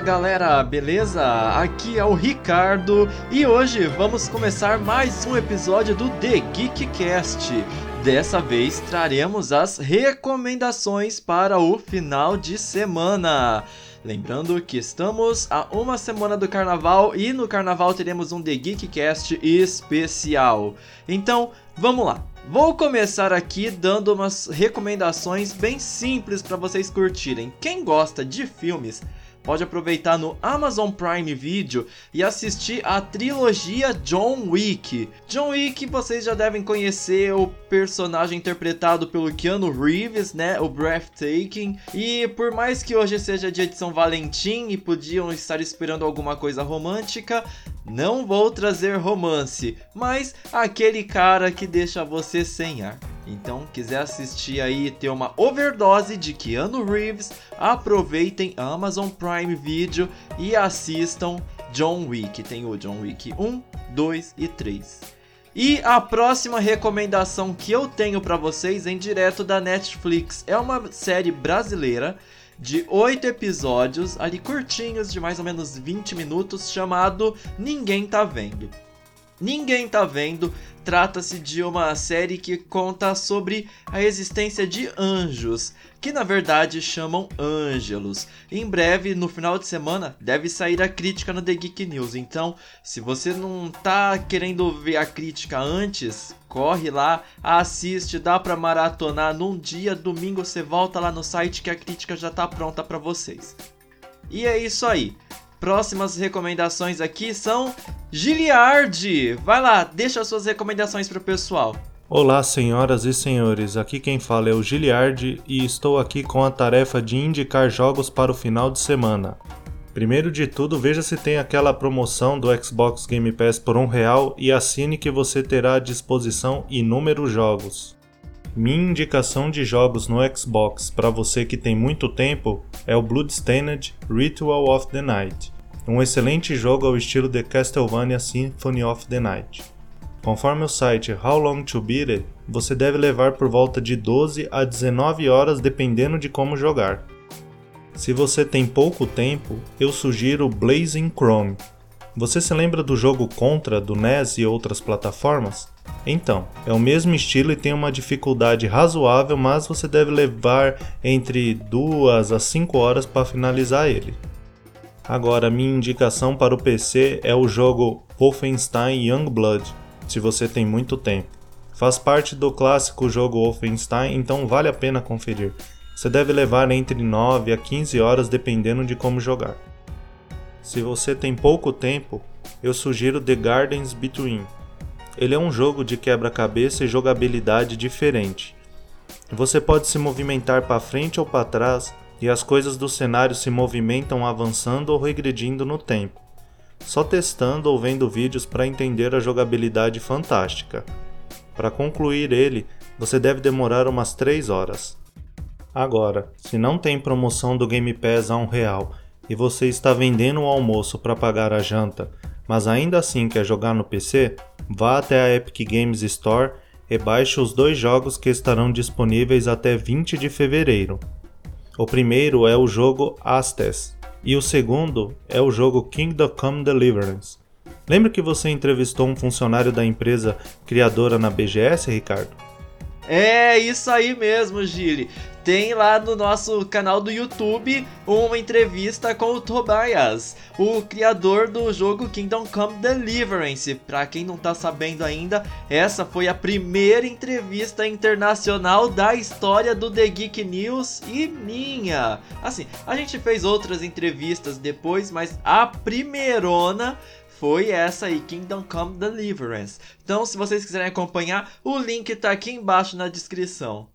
galera, beleza? Aqui é o Ricardo e hoje vamos começar mais um episódio do The Geekcast. Dessa vez traremos as recomendações para o final de semana. Lembrando que estamos a uma semana do carnaval e no carnaval teremos um The Geekcast especial. Então, vamos lá. Vou começar aqui dando umas recomendações bem simples para vocês curtirem. Quem gosta de filmes, pode aproveitar no Amazon Prime Video e assistir a trilogia John Wick. John Wick vocês já devem conhecer o personagem interpretado pelo Keanu Reeves, né, o Breathtaking. E por mais que hoje seja dia de São Valentim e podiam estar esperando alguma coisa romântica, não vou trazer romance, mas aquele cara que deixa você sem ar. Então, quiser assistir aí e ter uma overdose de Keanu Reeves, aproveitem Amazon Prime Video e assistam John Wick. Tem o John Wick 1, 2 e 3. E a próxima recomendação que eu tenho para vocês em direto da Netflix é uma série brasileira de 8 episódios, ali curtinhos, de mais ou menos 20 minutos, chamado Ninguém Tá Vendo. Ninguém Tá Vendo trata-se de uma série que conta sobre a existência de anjos, que na verdade chamam ângelos. Em breve, no final de semana, deve sair a crítica no The Geek News. Então, se você não tá querendo ver a crítica antes, corre lá, assiste, dá para maratonar num dia, domingo você volta lá no site que a crítica já tá pronta para vocês. E é isso aí. Próximas recomendações aqui são Giliard. Vai lá, deixa suas recomendações pro pessoal. Olá, senhoras e senhores. Aqui quem fala é o Giliard e estou aqui com a tarefa de indicar jogos para o final de semana. Primeiro de tudo, veja se tem aquela promoção do Xbox Game Pass por um real e assine que você terá à disposição inúmeros jogos. Minha indicação de jogos no Xbox para você que tem muito tempo é o Bloodstained Ritual of the Night, um excelente jogo ao estilo de Castlevania Symphony of the Night. Conforme o site How Long to Beat It, você deve levar por volta de 12 a 19 horas dependendo de como jogar. Se você tem pouco tempo, eu sugiro Blazing Chrome. Você se lembra do jogo Contra do NES e outras plataformas? Então, é o mesmo estilo e tem uma dificuldade razoável, mas você deve levar entre 2 a 5 horas para finalizar ele. Agora, minha indicação para o PC é o jogo Wolfenstein Youngblood, se você tem muito tempo. Faz parte do clássico jogo Wolfenstein, então vale a pena conferir. Você deve levar entre 9 a 15 horas dependendo de como jogar. Se você tem pouco tempo, eu sugiro The Gardens Between ele é um jogo de quebra-cabeça e jogabilidade diferente. Você pode se movimentar para frente ou para trás e as coisas do cenário se movimentam avançando ou regredindo no tempo. Só testando ou vendo vídeos para entender a jogabilidade fantástica. Para concluir ele, você deve demorar umas 3 horas. Agora, se não tem promoção do Game Pass a um real e você está vendendo o almoço para pagar a janta, mas ainda assim quer jogar no PC, vá até a Epic Games Store e baixe os dois jogos que estarão disponíveis até 20 de fevereiro. O primeiro é o jogo Astes e o segundo é o jogo Kingdom Come Deliverance. Lembra que você entrevistou um funcionário da empresa criadora na BGS, Ricardo? É isso aí mesmo, Gili tem lá no nosso canal do YouTube uma entrevista com o Tobias, o criador do jogo Kingdom Come Deliverance. Para quem não tá sabendo ainda, essa foi a primeira entrevista internacional da história do The Geek News e minha. Assim, a gente fez outras entrevistas depois, mas a primeirona foi essa aí, Kingdom Come Deliverance. Então, se vocês quiserem acompanhar, o link tá aqui embaixo na descrição.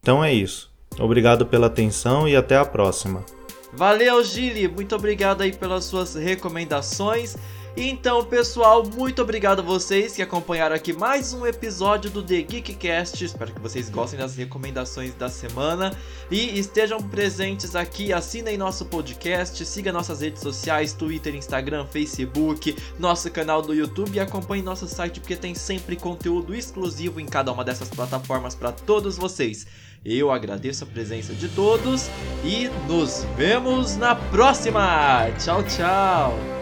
Então é isso. Obrigado pela atenção e até a próxima. Valeu, Gili! Muito obrigado aí pelas suas recomendações. Então, pessoal, muito obrigado a vocês que acompanharam aqui mais um episódio do The Geekcast. Espero que vocês gostem das recomendações da semana e estejam presentes aqui. Assinem nosso podcast, siga nossas redes sociais: Twitter, Instagram, Facebook, nosso canal do YouTube e acompanhe nosso site porque tem sempre conteúdo exclusivo em cada uma dessas plataformas para todos vocês. Eu agradeço a presença de todos e nos vemos na próxima. Tchau, tchau.